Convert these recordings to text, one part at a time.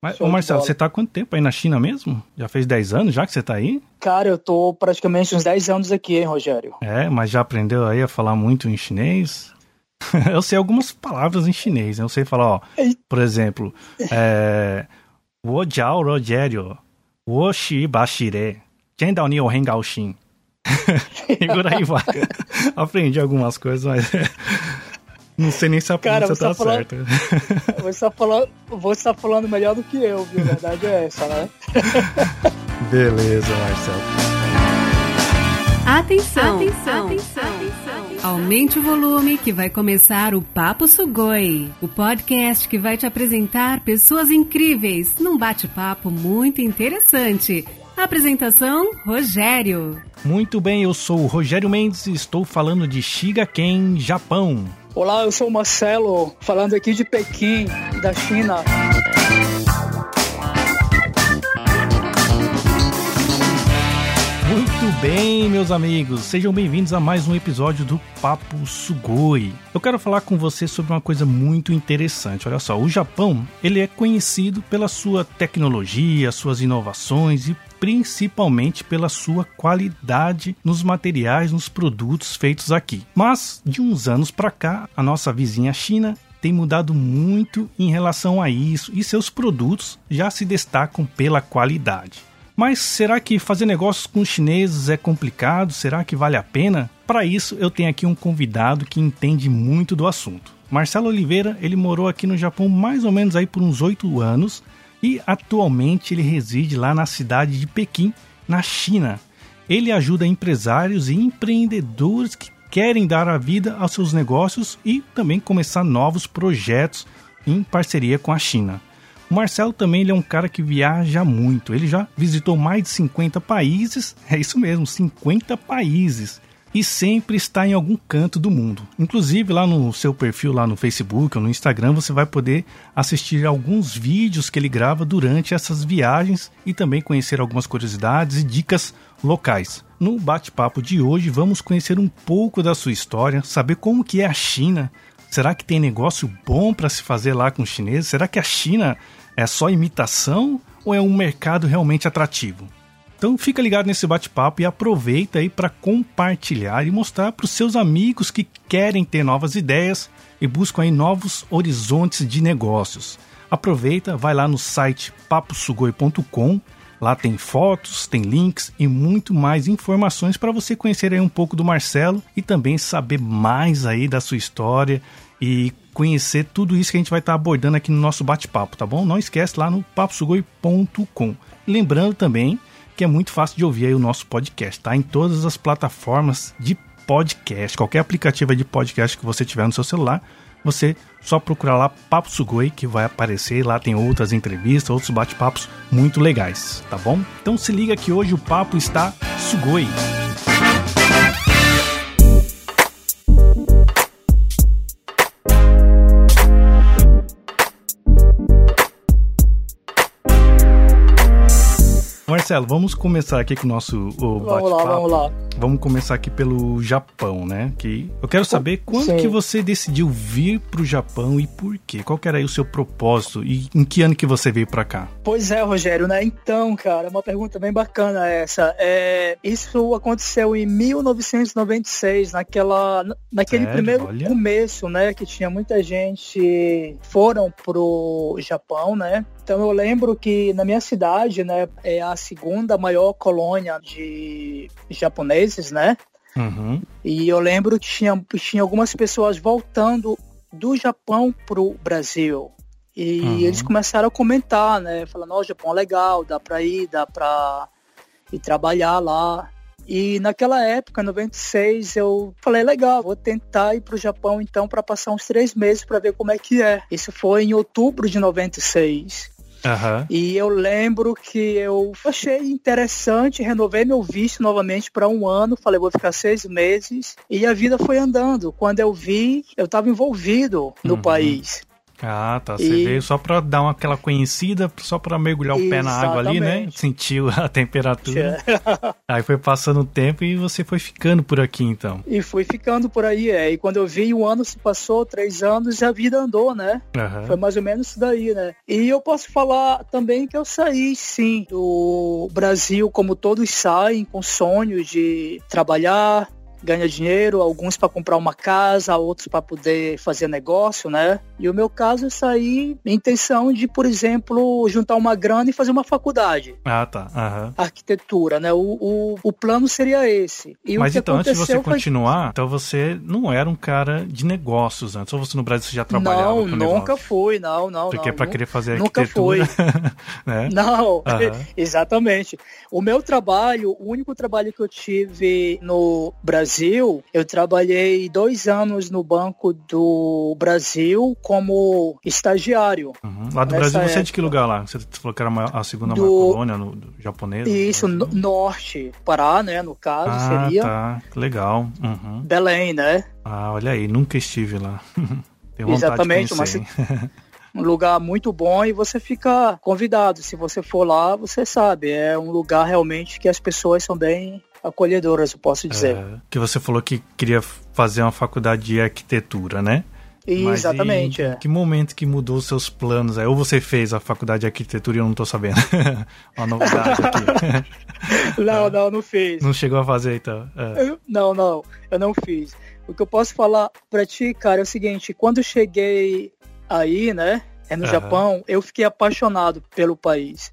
Mas, ô Marcelo, você tá há quanto tempo aí na China mesmo? Já fez 10 anos já que você tá aí? Cara, eu tô praticamente uns 10 anos aqui, hein, Rogério? É, mas já aprendeu aí a falar muito em chinês? eu sei algumas palavras em chinês, né? Eu sei falar, ó, por exemplo, é... Wo jiao Rogério, wo shi bashire, jian dao ni o hen gao xin. e por aí vai. Aprendi algumas coisas, mas não sei nem se a Cara, pronúncia você tá tá falando- certa. Você tá, falando, você tá falando melhor do que eu, viu? A verdade é essa, né? Beleza, Marcelo. Atenção, atenção, Aumente o volume que vai começar o Papo Sugoi, o podcast que vai te apresentar pessoas incríveis num bate-papo muito interessante. Apresentação: Rogério. Muito bem, eu sou o Rogério Mendes e estou falando de Shigaken, Japão. Olá, eu sou o Marcelo, falando aqui de Pequim, da China. Muito bem, meus amigos, sejam bem-vindos a mais um episódio do Papo Sugoi. Eu quero falar com você sobre uma coisa muito interessante. Olha só, o Japão, ele é conhecido pela sua tecnologia, suas inovações e principalmente pela sua qualidade nos materiais, nos produtos feitos aqui. Mas de uns anos para cá, a nossa vizinha China tem mudado muito em relação a isso e seus produtos já se destacam pela qualidade. Mas será que fazer negócios com os chineses é complicado? Será que vale a pena? Para isso, eu tenho aqui um convidado que entende muito do assunto. Marcelo Oliveira, ele morou aqui no Japão mais ou menos aí por uns oito anos e atualmente ele reside lá na cidade de Pequim, na China. Ele ajuda empresários e empreendedores que querem dar a vida aos seus negócios e também começar novos projetos em parceria com a China. O Marcelo também ele é um cara que viaja muito. Ele já visitou mais de 50 países, é isso mesmo, 50 países. E sempre está em algum canto do mundo. Inclusive lá no seu perfil lá no Facebook ou no Instagram você vai poder assistir alguns vídeos que ele grava durante essas viagens e também conhecer algumas curiosidades e dicas locais. No bate-papo de hoje vamos conhecer um pouco da sua história, saber como que é a China. Será que tem negócio bom para se fazer lá com os chineses? Será que a China é só imitação ou é um mercado realmente atrativo? Então fica ligado nesse bate-papo e aproveita aí para compartilhar e mostrar para os seus amigos que querem ter novas ideias e buscam aí novos horizontes de negócios. Aproveita, vai lá no site paposugoi.com, lá tem fotos, tem links e muito mais informações para você conhecer aí um pouco do Marcelo e também saber mais aí da sua história e conhecer tudo isso que a gente vai estar abordando aqui no nosso bate-papo, tá bom? Não esquece lá no paposugoi.com. Lembrando também que é muito fácil de ouvir aí o nosso podcast, tá? Em todas as plataformas de podcast, qualquer aplicativo de podcast que você tiver no seu celular, você só procurar lá Papo Sugoi que vai aparecer, lá tem outras entrevistas, outros bate-papos muito legais, tá bom? Então se liga que hoje o papo está Sugoi. Marcelo, vamos começar aqui com o nosso o Vamos lá, bate-papo. vamos lá. Vamos começar aqui pelo Japão, né? Que eu quero saber quando Sim. que você decidiu vir pro Japão e por quê? Qual que era aí o seu propósito e em que ano que você veio pra cá? Pois é, Rogério, né? Então, cara, uma pergunta bem bacana essa. É, isso aconteceu em 1996, naquela, naquele Sério? primeiro Olha. começo, né? Que tinha muita gente foram pro Japão, né? Então eu lembro que na minha cidade, né, é a segunda maior colônia de japoneses, né? Uhum. E eu lembro que tinha, tinha algumas pessoas voltando do Japão pro Brasil. E Uhum. eles começaram a comentar, né? Falando, ó, o Japão é legal, dá pra ir, dá pra ir trabalhar lá. E naquela época, em 96, eu falei, legal, vou tentar ir pro Japão então para passar uns três meses para ver como é que é. Isso foi em outubro de 96. Aham. E eu lembro que eu achei interessante, renovei meu visto novamente para um ano, falei, vou ficar seis meses, e a vida foi andando. Quando eu vi, eu estava envolvido no Uhum. país. Ah, tá. Você e... veio só pra dar uma, aquela conhecida, só pra mergulhar o pé na água ali, né? Sentiu a temperatura. aí foi passando o tempo e você foi ficando por aqui, então. E fui ficando por aí, é. E quando eu vi, um ano se passou, três anos, e a vida andou, né? Uhum. Foi mais ou menos isso daí, né? E eu posso falar também que eu saí, sim, do Brasil, como todos saem, com sonhos de trabalhar, ganha dinheiro, alguns para comprar uma casa, outros para poder fazer negócio, né? E o meu caso é sair em intenção de, por exemplo, juntar uma grana e fazer uma faculdade. Ah, tá. Uhum. Arquitetura, né? O, o, o, plano seria esse. E Mas então, antes de você foi... continuar, então você não era um cara de negócios antes, ou você no Brasil você já trabalhava Não, com nunca negócio? fui, não, não. Porque não, para querer fazer nunca arquitetura... Nunca fui. né? Não, uhum. exatamente. O meu trabalho, o único trabalho que eu tive no Brasil Brasil, eu trabalhei dois anos no Banco do Brasil como estagiário. Uhum. Lá do Brasil, você é de que lugar lá? Você falou que era a segunda do... maior colônia no, do, japonesa? Isso, no, norte, Pará, né, no caso, ah, seria. tá, legal. Uhum. Belém, né? Ah, olha aí, nunca estive lá. Tenho Exatamente, mas um lugar muito bom e você fica convidado. Se você for lá, você sabe, é um lugar realmente que as pessoas são bem acolhedoras, eu posso dizer. É, que você falou que queria fazer uma faculdade de arquitetura, né? Mas Exatamente, é. Que momento que mudou os seus planos? Aí? Ou você fez a faculdade de arquitetura e eu não tô sabendo. uma novidade aqui. não, é. não, não fiz. Não chegou a fazer, então? É. Não, não, eu não fiz. O que eu posso falar pra ti, cara, é o seguinte, quando eu cheguei aí, né, é no uhum. Japão, eu fiquei apaixonado pelo país.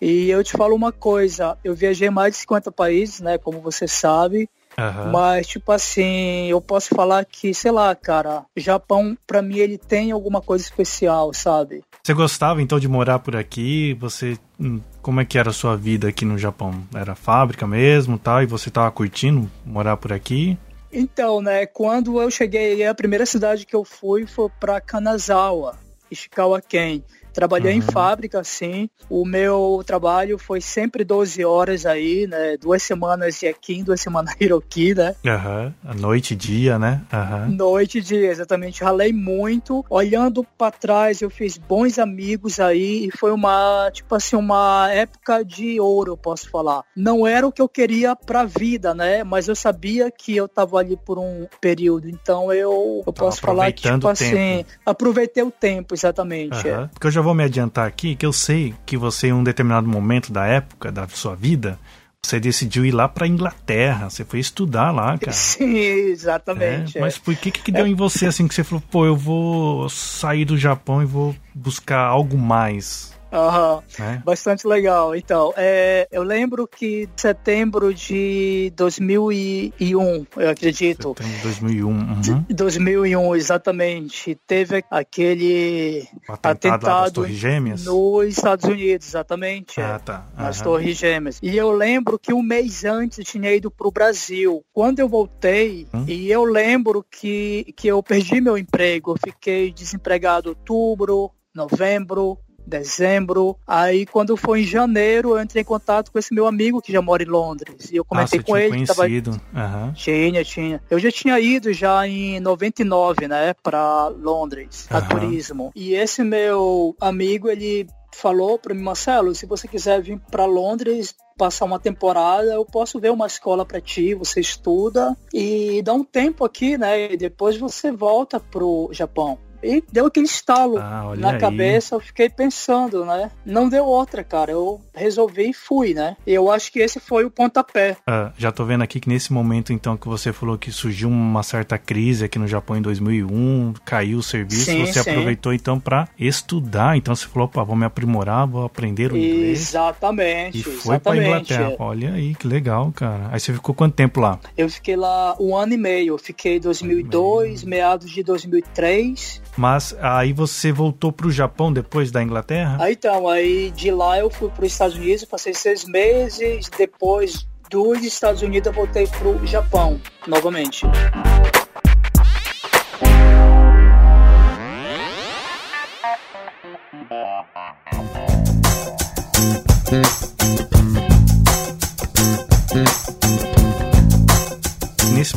E eu te falo uma coisa, eu viajei mais de 50 países, né, como você sabe. Uhum. Mas, tipo assim, eu posso falar que, sei lá, cara, Japão, pra mim, ele tem alguma coisa especial, sabe? Você gostava, então, de morar por aqui? Você... Hum, como é que era a sua vida aqui no Japão? Era fábrica mesmo, tal? E você tava curtindo morar por aqui? Então, né, quando eu cheguei, a primeira cidade que eu fui foi pra Kanazawa, Ishikawa-ken. Trabalhei uhum. em fábrica, sim. O meu trabalho foi sempre 12 horas aí, né? Duas semanas de Ekin, duas semanas Hiroki, né? Aham. Uhum. Noite e dia, né? Uhum. Noite e dia, exatamente. Ralei muito. Olhando para trás, eu fiz bons amigos aí e foi uma, tipo assim, uma época de ouro, eu posso falar. Não era o que eu queria pra vida, né? Mas eu sabia que eu tava ali por um período. Então eu, eu posso falar que, tipo assim, aproveitei o tempo, exatamente. É. Porque eu já vou me adiantar aqui que eu sei que você, em um determinado momento da época da sua vida, você decidiu ir lá para Inglaterra, você foi estudar lá, cara. Sim, exatamente. É, mas por que que deu é. em você assim que você falou, pô, eu vou sair do Japão e vou buscar algo mais? Uhum. É. Bastante legal. Então, é, eu lembro que setembro de 2001, eu acredito. Setembro de 2001. Uhum. 2001, exatamente. Teve aquele atentado, atentado Torres Gêmeas? nos Estados Unidos, exatamente. Ah, tá. Uhum. Nas Torres Gêmeas. E eu lembro que um mês antes eu tinha ido para o Brasil. Quando eu voltei, hum? e eu lembro que, que eu perdi meu emprego, eu fiquei desempregado outubro, novembro, dezembro. Aí quando foi em janeiro, eu entrei em contato com esse meu amigo que já mora em Londres. E eu comentei ah, com ele. Conhecido. Tava... Uhum. Tinha, tinha. Eu já tinha ido já em 99, né, para Londres, uhum. a turismo. E esse meu amigo, ele falou para mim, Marcelo, se você quiser vir para Londres passar uma temporada, eu posso ver uma escola para ti, você estuda e dá um tempo aqui, né? E depois você volta pro Japão. E deu aquele estalo ah, na aí. cabeça, eu fiquei pensando, né? Não deu outra, cara. Eu resolvi e fui, né? E eu acho que esse foi o pontapé. Ah, já tô vendo aqui que nesse momento, então, que você falou que surgiu uma certa crise aqui no Japão em 2001, caiu o serviço, sim, você sim. aproveitou então para estudar. Então você falou, pá, vou me aprimorar, vou aprender o inglês. Exatamente. E foi para Inglaterra. Olha aí, que legal, cara. Aí você ficou quanto tempo lá? Eu fiquei lá um ano e meio. Eu fiquei em 2002, meados de 2003. Mas aí você voltou para o Japão depois da Inglaterra? Aí então, aí de lá eu fui para os Estados Unidos, passei seis meses. Depois dos Estados Unidos eu voltei para o Japão novamente.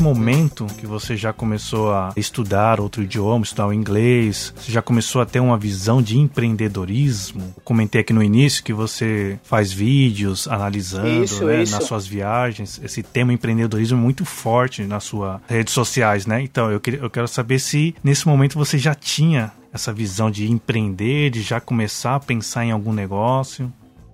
Nesse momento que você já começou a estudar outro idioma, estudar o inglês, você já começou a ter uma visão de empreendedorismo? comentei aqui no início que você faz vídeos analisando Isso, né, isso. nas suas viagens. Esse tema empreendedorismo é muito forte nas suas redes sociais, né? Então, eu, queria- eu quero saber se nesse momento você já tinha essa visão de empreender, de já começar a pensar em algum negócio.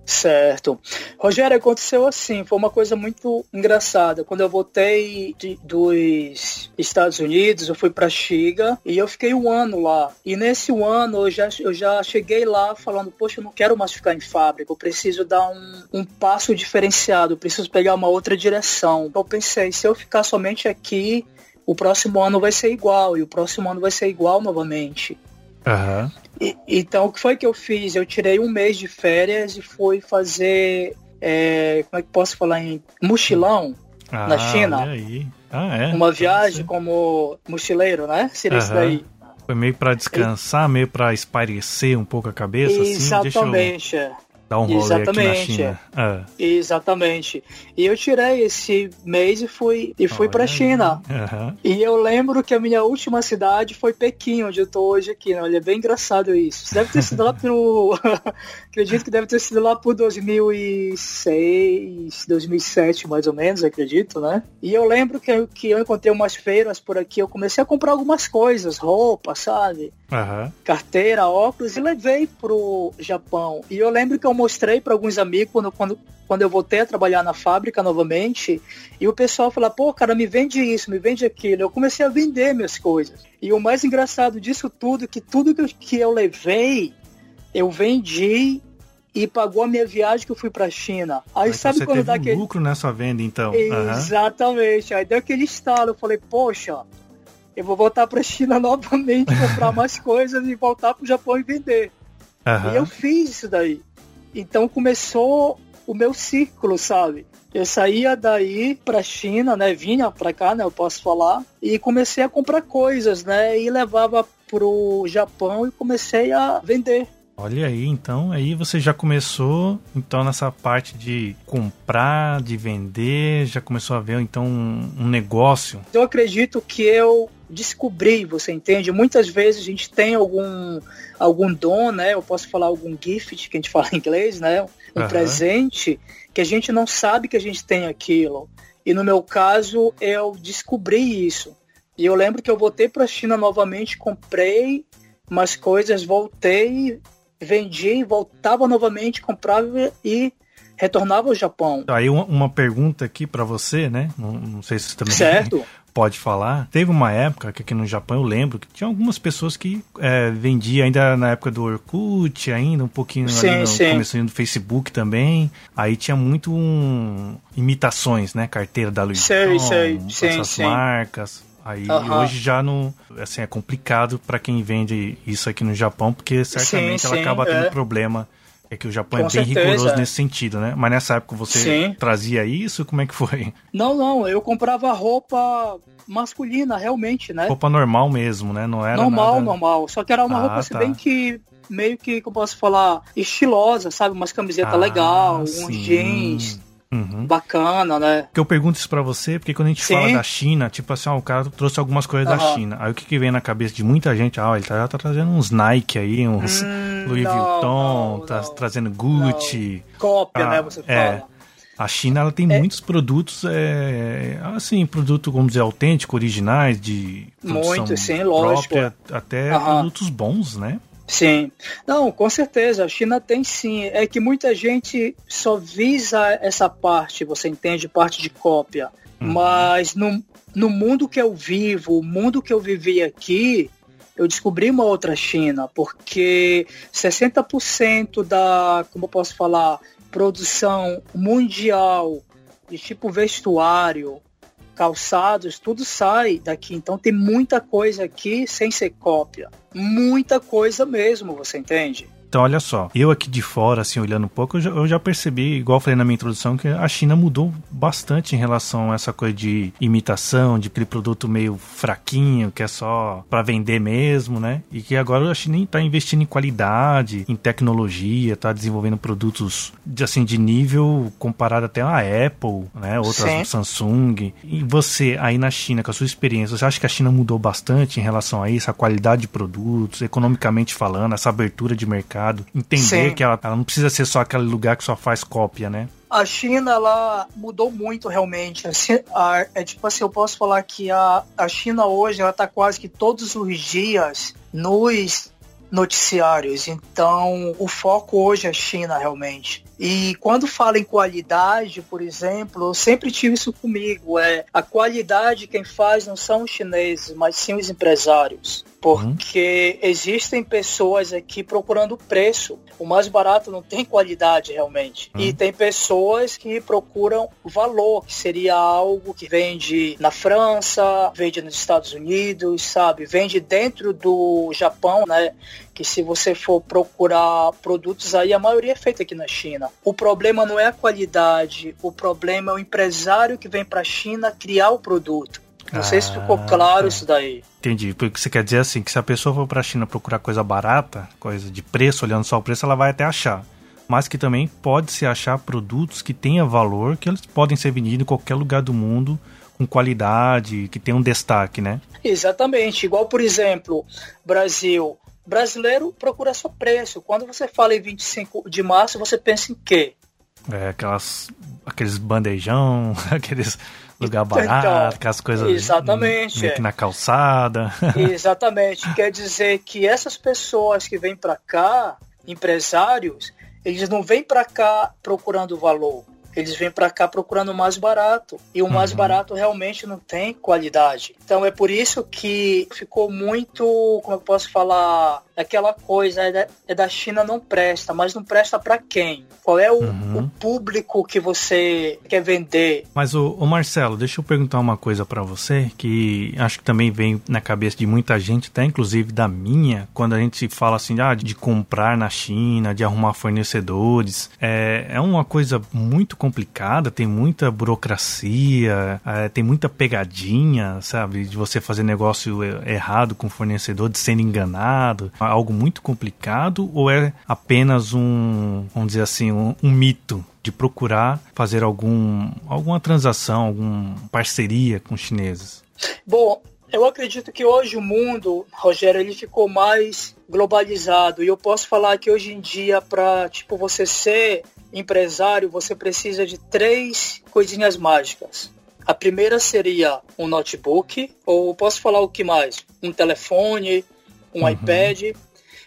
Certo. Rogério, aconteceu assim, foi uma coisa muito engraçada. Quando eu voltei de- dos Estados Unidos, eu fui para Xiga e eu fiquei um ano lá. E nesse ano eu já, eu já cheguei lá falando, poxa, eu não quero mais ficar em fábrica, eu preciso dar um, um passo diferenciado, eu preciso pegar uma outra direção. Eu pensei, se eu ficar somente aqui, o próximo ano vai ser igual, e o próximo ano vai ser igual novamente. Aham. E- então, o que foi que eu fiz? Eu tirei um mês de férias e fui fazer, é, como é que posso falar em mochilão, Ah, Na China. Ah, é. uma viagem como mochileiro, né? Seria isso Aham. daí. Foi meio pra descansar, meio pra espairecer um pouco a cabeça, assim. Deixa eu Exatamente. É. dar um rolê aqui na Exatamente, China. Ah, Exatamente. E eu tirei esse mês e fui e fui para aí. China. Aham. E eu lembro que a minha última cidade foi Pequim, onde eu tô hoje aqui. Né? Olha, é bem engraçado isso. Deve ter sido lá pro. acredito que deve ter sido lá por 2006, 2007, mais ou menos, acredito, né? E eu lembro que eu, que eu encontrei umas feiras por aqui. Eu comecei a comprar algumas coisas, roupa, sabe? Aham. carteira, óculos e levei pro Japão. E eu lembro que eu mostrei para alguns amigos quando, quando, quando eu voltei a trabalhar na fábrica novamente. E o pessoal falou: pô, cara, me vende isso, me vende aquilo. Eu comecei a vender minhas coisas. E o mais engraçado disso tudo é que tudo que eu, que eu levei, eu vendi e pagou a minha viagem que eu fui pra China. Aí sabe quando teve dá um aquele. lucro nessa venda, então. Exatamente. Aí deu aquele estalo. Eu falei, poxa, eu vou voltar pra China novamente, comprar mais coisas e voltar pro Japão e vender. Aham. E eu fiz isso daí. Então começou o meu círculo, sabe? Eu saía daí pra China, né? Vinha pra cá, né? Eu posso falar. E comecei a comprar coisas, né? E levava pro Japão e comecei a vender. Olha aí, então, aí você já começou, então, nessa parte de comprar, de vender, já começou a ver, então, um, um negócio. Eu acredito que eu descobri, você entende? Muitas vezes a gente tem algum algum dom, né? Eu posso falar algum gift, que a gente fala em inglês, né? Um Aham. presente que a gente não sabe que a gente tem aquilo. E no meu caso, eu descobri isso. E eu lembro que eu voltei para a China novamente, comprei umas coisas, voltei, vendi, voltava novamente, comprava e retornava ao Japão. Aí, uma, uma pergunta aqui pra você, né? Não, não sei se você também Certo? pode falar. Teve uma época que aqui no Japão eu lembro que tinha algumas pessoas que é, vendiam ainda na época do Orkut, ainda um pouquinho Sim, ali no sim. comecinho do Facebook também. Aí tinha muito um, imitações, né? Carteira da Louis Sei, Vuitton, essas sim. marcas. Aí hoje já não, assim, é complicado pra quem vende isso aqui no Japão, porque certamente ela sim, acaba tendo é. problema. É que o Japão Com é bem certeza. rigoroso nesse sentido, né? Mas nessa época você Sim. trazia isso? Como é que foi? Não, não, eu comprava roupa masculina, realmente, né? Roupa normal mesmo, né? Não era normal, nada... normal. Só que era uma Ah, roupa assim, tá. bem que meio que, como eu posso falar, estilosa, sabe? Umas camisetas Ah, legal, uns sim. jeans Uhum. bacana, né? Porque eu pergunto isso pra você, porque quando a gente Sim. fala da China, tipo assim, ó, o cara trouxe algumas coisas da Aham. China. Aí o que, que vem na cabeça de muita gente? Ah, ele tá, tá trazendo uns Nike aí, uns Hum, Louis não, Vuitton, não, tá não. trazendo Gucci. Cópia, Ah, né? Você é. fala. A China ela tem É. muitos produtos, é, assim, produto, vamos dizer, autêntico, originais, de produção Muito, sim, lógico. própria, até Aham. produtos bons, né? Sim. Não, com certeza, a China tem sim. É que muita gente só visa essa parte, você entende? Parte de cópia. Uhum. Mas no, no mundo que eu vivo, o mundo que eu vivi aqui, eu descobri uma outra China, porque 60% da, como eu posso falar, produção mundial de tipo vestuário, calçados, tudo sai daqui. Então tem muita coisa aqui sem ser cópia. Muita coisa mesmo, você entende? Então, olha só, eu aqui de fora, assim, olhando um pouco, eu já, eu já, percebi, igual eu falei na minha introdução, que a China mudou bastante em relação a essa coisa de imitação, de aquele produto meio fraquinho, que é só para vender mesmo, né? E que agora a China está investindo em qualidade, em tecnologia, está desenvolvendo produtos de, assim, de nível comparado até a Apple, né? Outras Sim. Samsung. E você, aí na China, com a sua experiência, você acha que a China mudou bastante em relação a isso, a qualidade de produtos, economicamente falando, essa abertura de mercado? Mercado, entender Sim. que ela, ela não precisa ser só aquele lugar que só faz cópia, né? A China, ela mudou muito realmente. é tipo assim, eu posso falar que a, a China hoje, ela tá quase que todos os dias nos noticiários. Então, o foco hoje é a China, realmente. E quando fala em qualidade, por exemplo, eu sempre tive isso comigo. É a qualidade quem faz não são os chineses, mas sim os empresários. Porque uhum. existem pessoas aqui procurando preço. O mais barato não tem qualidade realmente. Uhum. E tem pessoas que procuram valor, que seria algo que vende na França, vende nos Estados Unidos, sabe? Vende dentro do Japão, né? Que se você for procurar produtos aí, a maioria é feita aqui na China. China. O problema não é a qualidade, o problema é o empresário que vem para a China criar o produto. Não ah, sei se ficou claro é. isso daí. Entendi. Porque você quer dizer assim, que se a pessoa for para a China procurar coisa barata, coisa de preço, olhando só o preço, ela vai até achar. Mas que também pode se achar produtos que tenham valor, que eles podem ser vendidos em qualquer lugar do mundo, com qualidade, que tem um destaque, né? Exatamente. Igual, por exemplo, Brasil brasileiro procura só preço. Quando você fala em 25 de março, você pensa em quê? É, aquelas, aqueles bandejão, aqueles lugar barato, então, aquelas coisas exatamente, meio que na calçada. Exatamente. Quer dizer que essas pessoas que vêm para cá, empresários, eles não vêm para cá procurando valor. Eles vêm para cá procurando o mais barato. E o mais uhum. barato realmente não tem qualidade. Então é por isso que ficou muito, como eu posso falar, aquela coisa é da, é da China não presta, mas não presta para quem? Qual é o, uhum. o, público que você quer vender? Mas o, o Marcelo, deixa eu perguntar uma coisa para você que acho que também vem na cabeça de muita gente, até inclusive da minha, quando a gente fala assim ah, de comprar na China, de arrumar fornecedores, é, é uma coisa muito complicada, tem muita burocracia, é, tem muita pegadinha, sabe, de você fazer negócio errado com fornecedor, de sendo enganado algo muito complicado ou é apenas um, vamos dizer assim, um, um mito? de procurar fazer algum, alguma transação, alguma parceria com os chineses? Bom, eu acredito que hoje o mundo, Rogério, ele ficou mais globalizado e eu posso falar que hoje em dia para tipo você ser empresário, você precisa de três coisinhas mágicas. A primeira seria um notebook, ou posso falar o que mais? Um telefone, um uhum. iPad.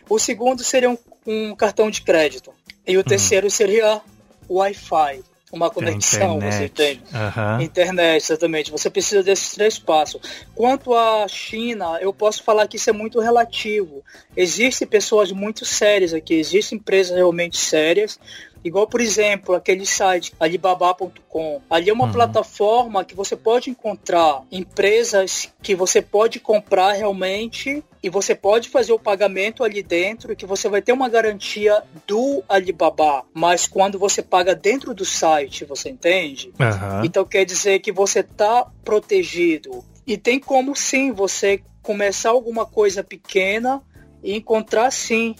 O segundo seria um, um, cartão de crédito. E o uhum. terceiro seria o Wi-Fi. Uma conexão, você entende? Uhum. Internet, exatamente. Você precisa desses três passos. Quanto à China, eu posso falar que isso é muito relativo. Existem pessoas muito sérias aqui, existem empresas realmente sérias, Igual, por exemplo, aquele site alibaba.com. Ali é uma uhum. plataforma que você pode encontrar empresas que você pode comprar realmente e você pode fazer o pagamento ali dentro que você vai ter uma garantia do Alibaba, mas quando você paga dentro do site, você entende? Uhum. Então quer dizer que você está protegido. E tem como sim você começar alguma coisa pequena e encontrar sim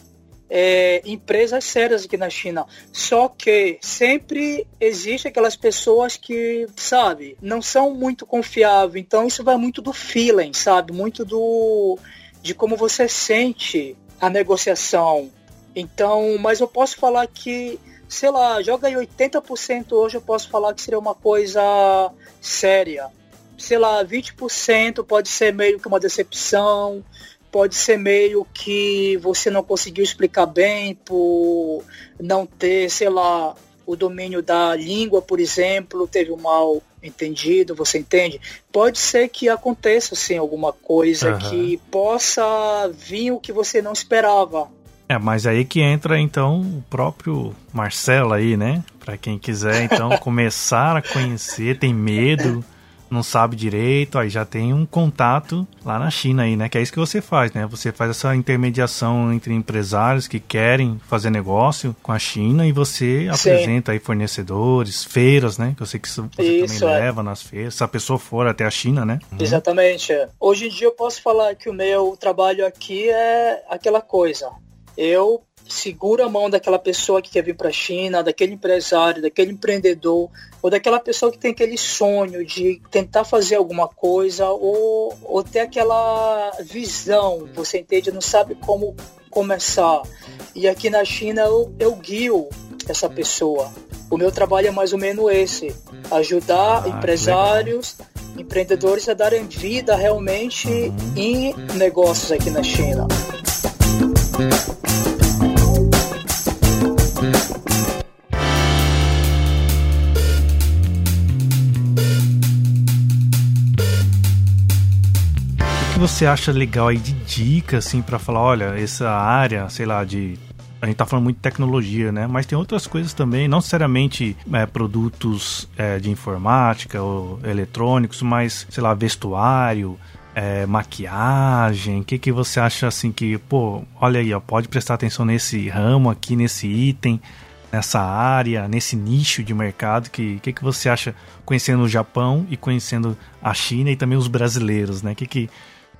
é, empresas sérias aqui na China. Só que sempre existe aquelas pessoas que, sabe, não são muito confiáveis. Então isso vai muito do feeling, sabe? Muito do de como você sente a negociação. Então, mas eu posso falar que, sei lá, joga aí 80% hoje, eu posso falar que seria uma coisa séria. Sei lá, 20% pode ser meio que uma decepção, pode ser meio que você não conseguiu explicar bem por não ter, sei lá, o domínio da língua, por exemplo, teve um mal entendido, você entende? Pode ser que aconteça assim alguma coisa uhum. que possa vir o que você não esperava. É, mas aí que entra então o próprio Marcelo aí, né? Para quem quiser então começar a conhecer, tem medo, não sabe direito, aí já tem um contato lá na China aí, né? Que é isso que você faz, né? Você faz essa intermediação entre empresários que querem fazer negócio com a China e você Sim. apresenta aí fornecedores, feiras, né? Que eu sei que você isso, também é. leva nas feiras, se a pessoa for até a China, né? Uhum. Exatamente. Hoje em dia eu posso falar que o meu trabalho aqui é aquela coisa. Eu segura a mão daquela pessoa que quer vir para a China, daquele empresário, daquele empreendedor, ou daquela pessoa que tem aquele sonho de tentar fazer alguma coisa, ou, ou ter aquela visão, você entende, não sabe como começar. E aqui na China eu, eu guio essa pessoa. O meu trabalho é mais ou menos esse: ajudar ah, empresários, empreendedores a darem vida realmente uhum. em negócios aqui na China. Você acha legal aí de dica, assim, para falar, olha, essa área, sei lá, de a gente tá falando muito de tecnologia, né? Mas tem outras coisas também, não necessariamente é, produtos é, de informática ou eletrônicos, mas, sei lá, vestuário, é, maquiagem. O que, que você acha assim que, pô, olha aí, ó, pode prestar atenção nesse ramo aqui, nesse item, nessa área, nesse nicho de mercado? O que, que, que você acha conhecendo o Japão e conhecendo a China e também os brasileiros, né? O que, que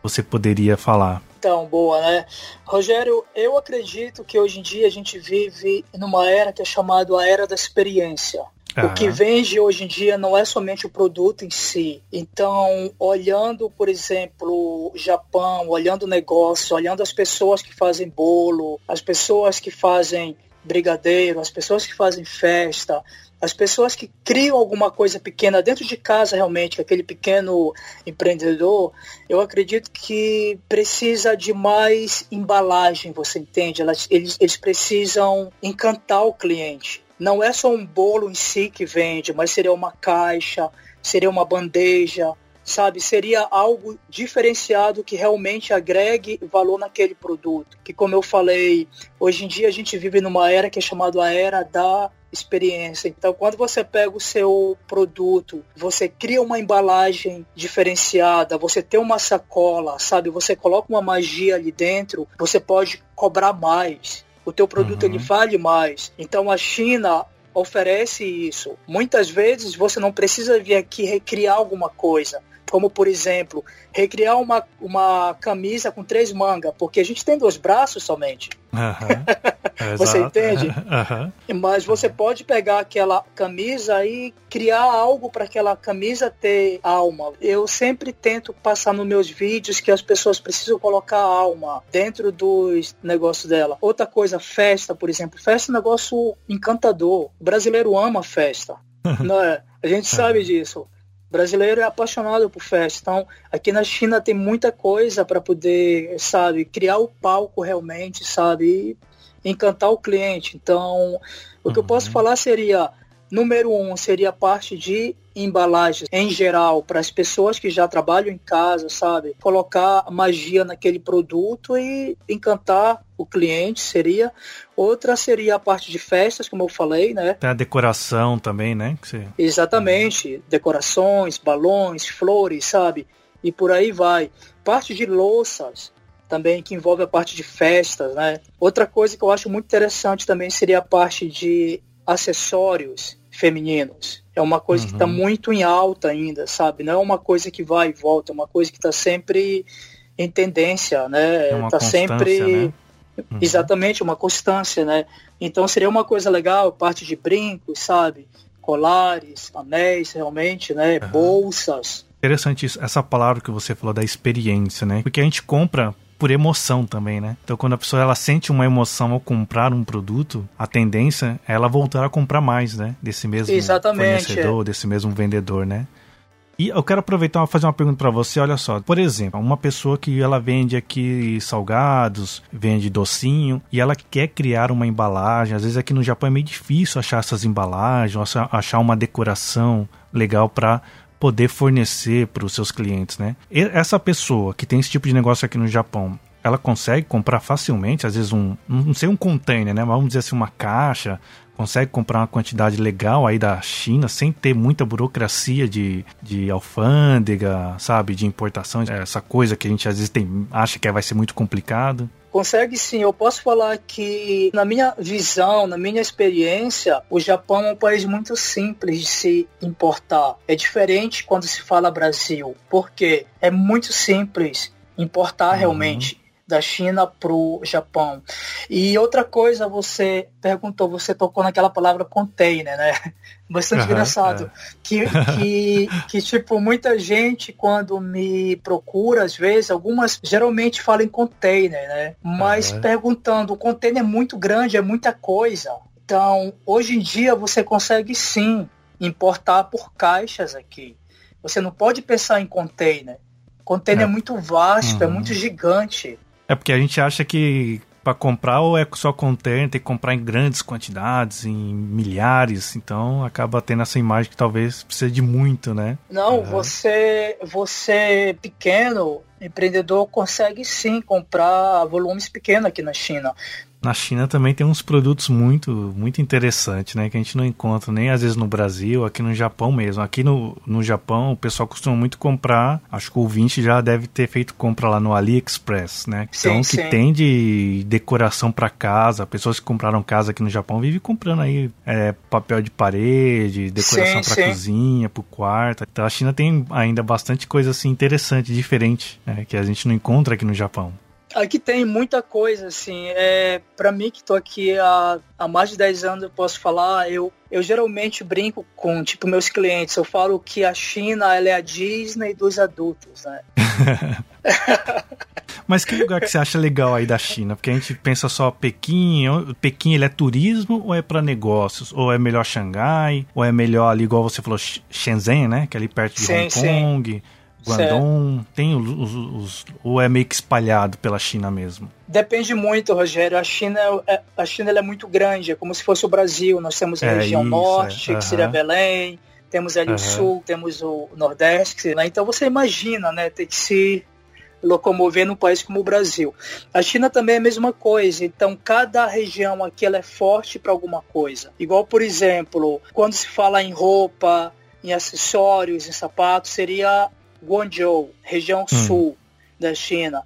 você poderia falar? Então, boa, né? Rogério, eu acredito que hoje em dia a gente vive numa era que é chamada a era da experiência. O que vende hoje em dia não é somente o produto em si. Então, olhando, por exemplo, o Japão, olhando o negócio, olhando as pessoas que fazem bolo, as pessoas que fazem brigadeiro, as pessoas que fazem festa, as pessoas que criam alguma coisa pequena dentro de casa realmente, aquele pequeno empreendedor, eu acredito que precisa de mais embalagem, você entende? Elas, eles, eles precisam encantar o cliente. Não é só um bolo em si que vende, mas seria uma caixa, seria uma bandeja, sabe? Seria algo diferenciado que realmente agregue valor naquele produto. Que como eu falei, hoje em dia a gente vive numa era que é chamada a era da experiência. Então, quando você pega o seu produto, você cria uma embalagem diferenciada, você tem uma sacola, sabe? Você coloca uma magia ali dentro, você pode cobrar mais. O teu produto uhum. ele vale mais. Então, a China oferece isso. Muitas vezes você não precisa vir aqui recriar alguma coisa como por exemplo, recriar uma, uma camisa com três mangas, porque a gente tem dois braços somente. Uhum. você entende? Uhum. Mas você pode pegar aquela camisa e criar algo para aquela camisa ter alma. Eu sempre tento passar nos meus vídeos que as pessoas precisam colocar alma dentro dos negócios dela. Outra coisa, festa, por exemplo. Festa é um negócio encantador. O brasileiro ama festa. não é? A gente sabe disso brasileiro é apaixonado por festa. Então, aqui na China tem muita coisa para poder, sabe, criar o palco realmente, sabe, e encantar o cliente. Então, o que uhum. eu posso uhum. falar seria Número um seria a parte de embalagens em geral para as pessoas que já trabalham em casa, sabe? Colocar magia naquele produto e encantar o cliente seria. Outra seria a parte de festas, como eu falei, né? Tem a decoração também, né? Você... Exatamente. Decorações, balões, flores, sabe? E por aí vai. Parte de louças também que envolve a parte de festas, né? Outra coisa que eu acho muito interessante também seria a parte de acessórios femininos. É uma coisa tá uhum. que está muito em alta ainda, sabe? Não é uma coisa que vai e volta, é uma coisa que está sempre em tendência, né? É tá sempre né? Uhum. exatamente uma constância, né? Então seria uma coisa legal, parte de brincos, sabe? Colares, anéis, realmente, né? Uhum. Bolsas. Interessante isso, essa palavra que você falou da experiência, né? Porque a gente compra por emoção também, né? Então quando a pessoa ela sente uma emoção ao comprar um produto, a tendência é ela voltar a comprar mais, né? Desse mesmo Exatamente, fornecedor, é. desse mesmo vendedor, né? E eu quero aproveitar e fazer uma pergunta para você, olha só. Por exemplo, uma pessoa que ela vende aqui salgados, vende docinho, e ela quer criar uma embalagem. Às vezes aqui no Japão é meio difícil achar essas embalagens, achar uma decoração legal para poder fornecer para os seus clientes, né? E essa pessoa que tem esse tipo de negócio aqui no Japão, ela consegue comprar facilmente, às vezes um, não sei um container, né? Mas vamos dizer assim, uma caixa consegue comprar uma quantidade legal aí da China sem ter muita burocracia de, de alfândega, sabe, de importação, essa coisa que a gente às vezes tem, acha que vai ser muito complicado? Consegue sim. Eu posso falar que, na minha visão, na minha experiência, o Japão é um país muito simples de se importar. É diferente quando se fala Brasil, porque é muito simples importar uhum. Da China para o Japão. E outra coisa, você perguntou, você tocou naquela palavra container, né? Bastante uhum, engraçado. É. Que, que, que, tipo, muita gente, quando me procura, às vezes, algumas geralmente falam em container, né? Mas uhum. perguntando, o container é muito grande, é muita coisa. Então, hoje em dia, você consegue sim importar por caixas aqui. Você não pode pensar em container. Container é, é muito vasto, uhum. é muito gigante. É porque a gente acha que para comprar ou é só container, tem que comprar em grandes quantidades, em milhares, então acaba tendo essa imagem que talvez precise de muito, né? Não, é. você, você pequeno, empreendedor, consegue sim comprar volumes pequenos aqui na China. Na China também tem uns produtos muito muito interessantes, né? Que a gente não encontra nem às vezes no Brasil, aqui no Japão mesmo. Aqui no, no Japão o pessoal costuma muito comprar, acho que o 20 já deve ter feito compra lá no AliExpress, né? Então, sim, que sim. tem de decoração para casa, pessoas que compraram casa aqui no Japão vivem comprando aí é, papel de parede, decoração para cozinha, para o quarto. Então a China tem ainda bastante coisa assim interessante, diferente, né? que a gente não encontra aqui no Japão. Aqui tem muita coisa, assim. É, para mim, que estou aqui há, há mais de 10 anos, eu posso falar, eu, eu geralmente brinco com, tipo, meus clientes. Eu falo que a China ela é a Disney dos adultos, né? Mas que lugar que você acha legal aí da China? Porque a gente pensa só Pequim. Pequim ele é turismo ou é para negócios? Ou é melhor Xangai? Ou é melhor ali, igual você falou, Shenzhen, né? Que é ali perto de sim, Hong Kong. Sim. Guangdong tem os, os, os, ou é meio que espalhado pela China mesmo? Depende muito, Rogério. A China, é, a China é muito grande, é como se fosse o Brasil. Nós temos a é região isso, norte, é. que seria Belém, temos ali uhum. o sul, temos o nordeste, né? Então você imagina, né, ter que se locomover num país como o Brasil. A China também é a mesma coisa, então cada região aqui ela é forte para alguma coisa. Igual, por exemplo, quando se fala em roupa, em acessórios, em sapatos, seria Guangzhou, região hum. sul da China.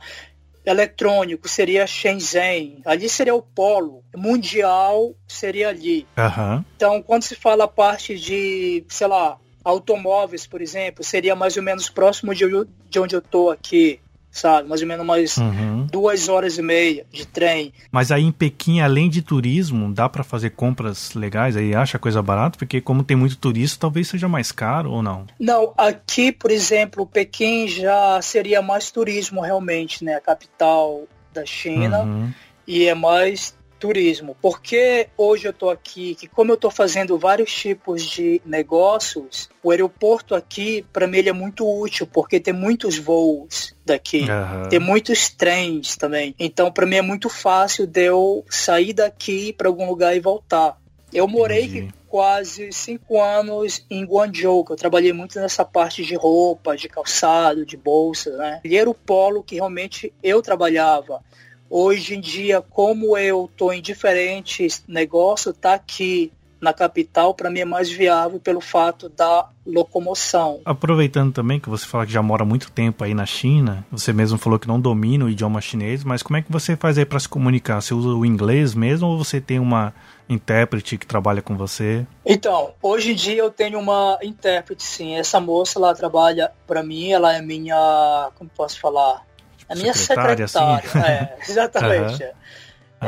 Eletrônico seria Shenzhen, ali seria o polo. Mundial seria ali. Uhum. Então, quando se fala a parte de, sei lá, automóveis, por exemplo, seria mais ou menos próximo de, de onde eu estou aqui sabe? Mais ou menos mais uhum. duas horas e meia de trem. Mas aí em Pequim, além de turismo, dá para fazer compras legais? Aí acha coisa barata? Porque como tem muito turista, talvez seja mais caro ou não? Não, aqui, por exemplo, Pequim já seria mais turismo realmente, né? A capital da China. Uhum. E é mais turismo. Porque hoje eu estou aqui, que como eu estou fazendo vários tipos de negócios, o aeroporto aqui, para mim, ele é muito útil, porque tem muitos voos daqui, uhum. tem muitos trens também. Então, para mim, é muito fácil de eu sair daqui para algum lugar e voltar. Eu morei Entendi. quase cinco anos em Guangzhou, que eu trabalhei muito nessa parte de roupa, de calçado, de bolsa, né? Ele era o polo que realmente eu trabalhava. Hoje em dia, como eu estou em diferentes negócios, tá aqui na capital, para mim é mais viável pelo fato da locomoção. Aproveitando também que você fala que já mora muito tempo aí na China, você mesmo falou que não domina o idioma chinês, mas como é que você faz aí para se comunicar? Você usa o inglês mesmo ou você tem uma intérprete que trabalha com você? Então, hoje em dia eu tenho uma intérprete, sim. Essa moça lá trabalha para mim, ela é minha, como posso falar? A minha secretária, secretária assim? é, exatamente. Uhum.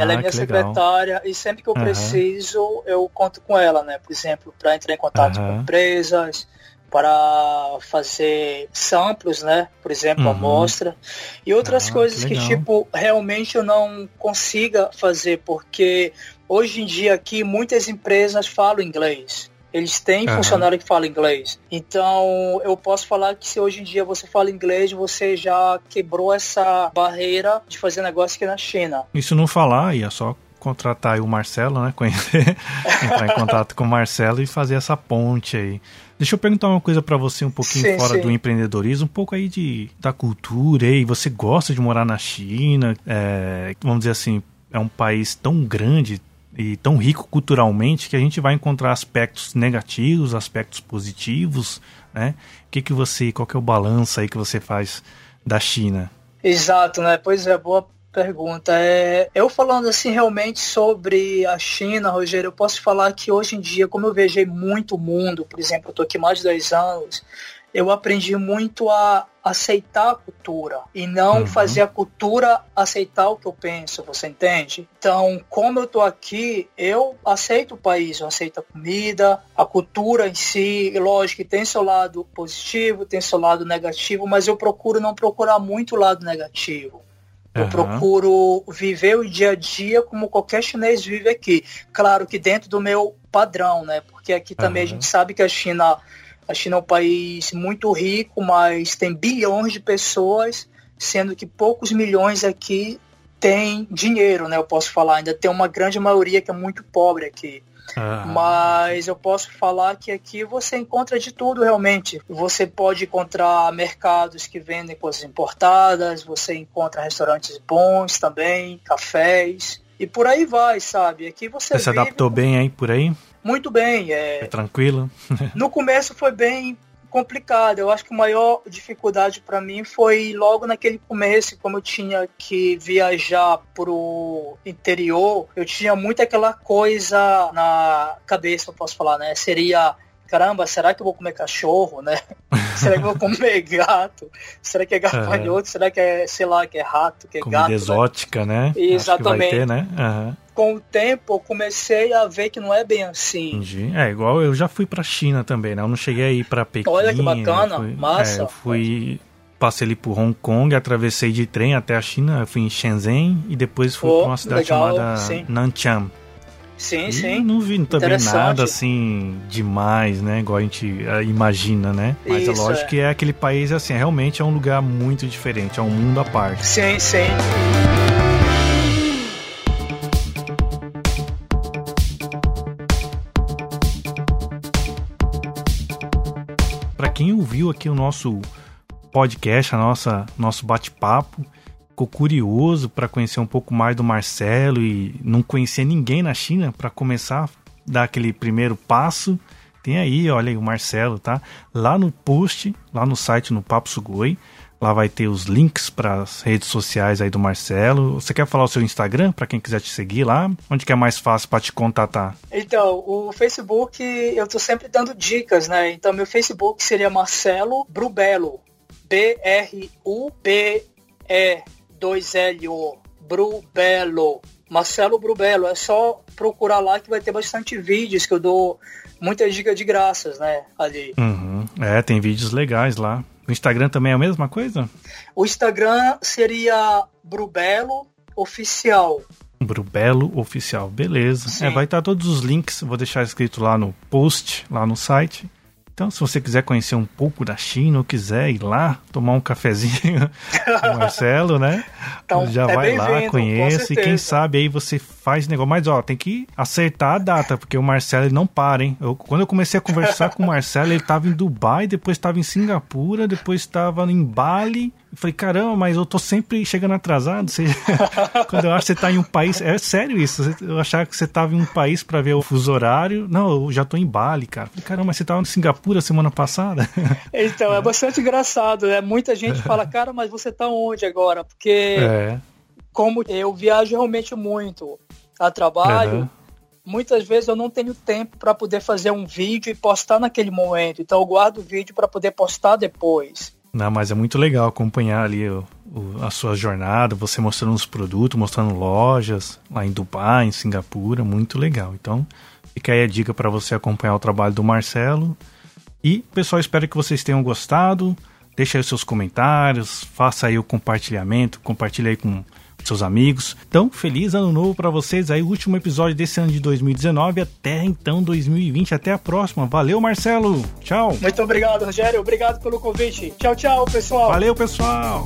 Ela é minha secretária legal. e sempre que eu uhum. preciso, eu conto com ela, né? Por exemplo, para entrar em contato uhum. com empresas, para fazer samples, né? Por exemplo, uhum. amostra. E outras ah, coisas que, que, tipo, realmente eu não consiga fazer, porque hoje em dia aqui muitas empresas falam inglês. Eles têm uhum. funcionário que fala inglês. Então, eu posso falar que se hoje em dia você fala inglês, você já quebrou essa barreira de fazer negócio aqui na China. Isso não falar, ia só contratar o Marcelo, né? Conhecer, entrar em contato com o Marcelo e fazer essa ponte aí. Deixa eu perguntar uma coisa para você um pouquinho sim, fora sim. do empreendedorismo, um pouco aí de, da cultura aí. Você gosta de morar na China? É, vamos dizer assim, é um país tão grande, e tão rico culturalmente que a gente vai encontrar aspectos negativos, aspectos positivos, né? O que que você, qual que é o balanço aí que você faz da China? Exato, né? Pois é, boa pergunta. É, eu falando assim realmente sobre a China, Rogério, eu posso falar que hoje em dia, como eu viajei muito o mundo, por exemplo, eu tô aqui mais de 10 anos, eu aprendi muito a aceitar a cultura e não uhum. fazer a cultura aceitar o que eu penso, você entende? Então, como eu tô aqui, eu aceito o país, eu aceito a comida, a cultura em si, lógico que tem seu lado positivo, tem seu lado negativo, mas eu procuro não procurar muito o lado negativo. Eu uhum. procuro viver o dia a dia como qualquer chinês vive aqui. Claro que dentro do meu padrão, né? Porque aqui também uhum. a gente sabe que a China a China é um país muito rico, mas tem bilhões de pessoas, sendo que poucos milhões aqui têm dinheiro, né? Eu posso falar. Ainda tem uma grande maioria que é muito pobre aqui. Ah. Mas eu posso falar que aqui você encontra de tudo realmente. Você pode encontrar mercados que vendem coisas importadas, você encontra restaurantes bons também, cafés. E por aí vai, sabe? Aqui você. Você se adaptou bem aí por aí? Muito bem. É, é tranquilo? no começo foi bem complicado. Eu acho que a maior dificuldade para mim foi logo naquele começo, como eu tinha que viajar pro interior, eu tinha muito aquela coisa na cabeça, eu posso falar, né? Seria caramba, será que eu vou comer cachorro, né? será que eu vou comer gato? Será que é gafanhoto? É. Será que é, sei lá, que é rato, que é Comida gato? Né? exótica, né? né? Exatamente. Ter, né? Uhum. Com o tempo, eu comecei a ver que não é bem assim. Entendi. É, igual eu já fui pra China também, né? Eu não cheguei a ir pra Pequim. Olha que bacana, fui, massa. É, eu fui passei ali por Hong Kong, atravessei de trem até a China, eu fui em Shenzhen e depois fui oh, para uma cidade legal, chamada sim. Nanchang. Sim, e sim. Não vi também nada assim demais, né? Igual a gente eh, imagina, né? Mas é Isso, é lógico é. que é aquele país assim, realmente é um lugar muito diferente, é um mundo à parte. Sim, sim. Para quem ouviu aqui o nosso podcast, a nossa nosso bate-papo, ficou curioso para conhecer um pouco mais do Marcelo e não conhecia ninguém na China para começar a dar aquele primeiro passo, tem aí, olha aí o Marcelo, tá? Lá no post, lá no site no Papo Sugoi, lá vai ter os links para as redes sociais aí do Marcelo. Você quer falar o seu Instagram para quem quiser te seguir lá? Onde que é mais fácil para te contatar? Então, o Facebook, eu tô sempre dando dicas, né? Então, meu Facebook seria Marcelo Brubelo. B R U B E 2L Brubelo. Marcelo Brubelo, é só procurar lá que vai ter bastante vídeos que eu dou muitas dicas de graças, né, ali. Uhum. É, tem vídeos legais lá. O Instagram também é a mesma coisa? O Instagram seria Brubelo Oficial. Brubelo Oficial, beleza. É, vai estar todos os links, vou deixar escrito lá no post, lá no site. Então, se você quiser conhecer um pouco da China ou quiser ir lá tomar um cafezinho com o Marcelo, né? Então, já é vai lá, conhece e quem sabe aí você faz negócio. Mas ó, tem que acertar a data, porque o Marcelo não para, hein? Eu, quando eu comecei a conversar com o Marcelo, ele estava em Dubai, depois estava em Singapura, depois estava em Bali eu falei, caramba, mas eu tô sempre chegando atrasado. Você... Quando eu acho que você tá em um país. É sério isso. Eu achava que você tava em um país para ver o fuso horário. Não, eu já tô em Bali, cara. falei, caramba, mas você tava em Singapura semana passada? Então, é bastante engraçado, né? Muita gente fala, cara, mas você tá onde agora? Porque é. como eu viajo realmente muito a trabalho. Uhum muitas vezes eu não tenho tempo para poder fazer um vídeo e postar naquele momento. Então eu guardo o vídeo para poder postar depois. Não, mas é muito legal acompanhar ali o, o, a sua jornada, você mostrando os produtos, mostrando lojas lá em Dubai, em Singapura, muito legal. Então, fica aí a dica para você acompanhar o trabalho do Marcelo. E, pessoal, espero que vocês tenham gostado. Deixe aí os seus comentários, faça aí o compartilhamento, compartilhe aí com seus amigos. Então, feliz ano novo para vocês aí, último episódio desse ano de 2019, até então 2020, até a próxima. Valeu, Marcelo. Tchau. Muito obrigado, Rogério. Obrigado pelo convite. Tchau, tchau, pessoal. Valeu, pessoal.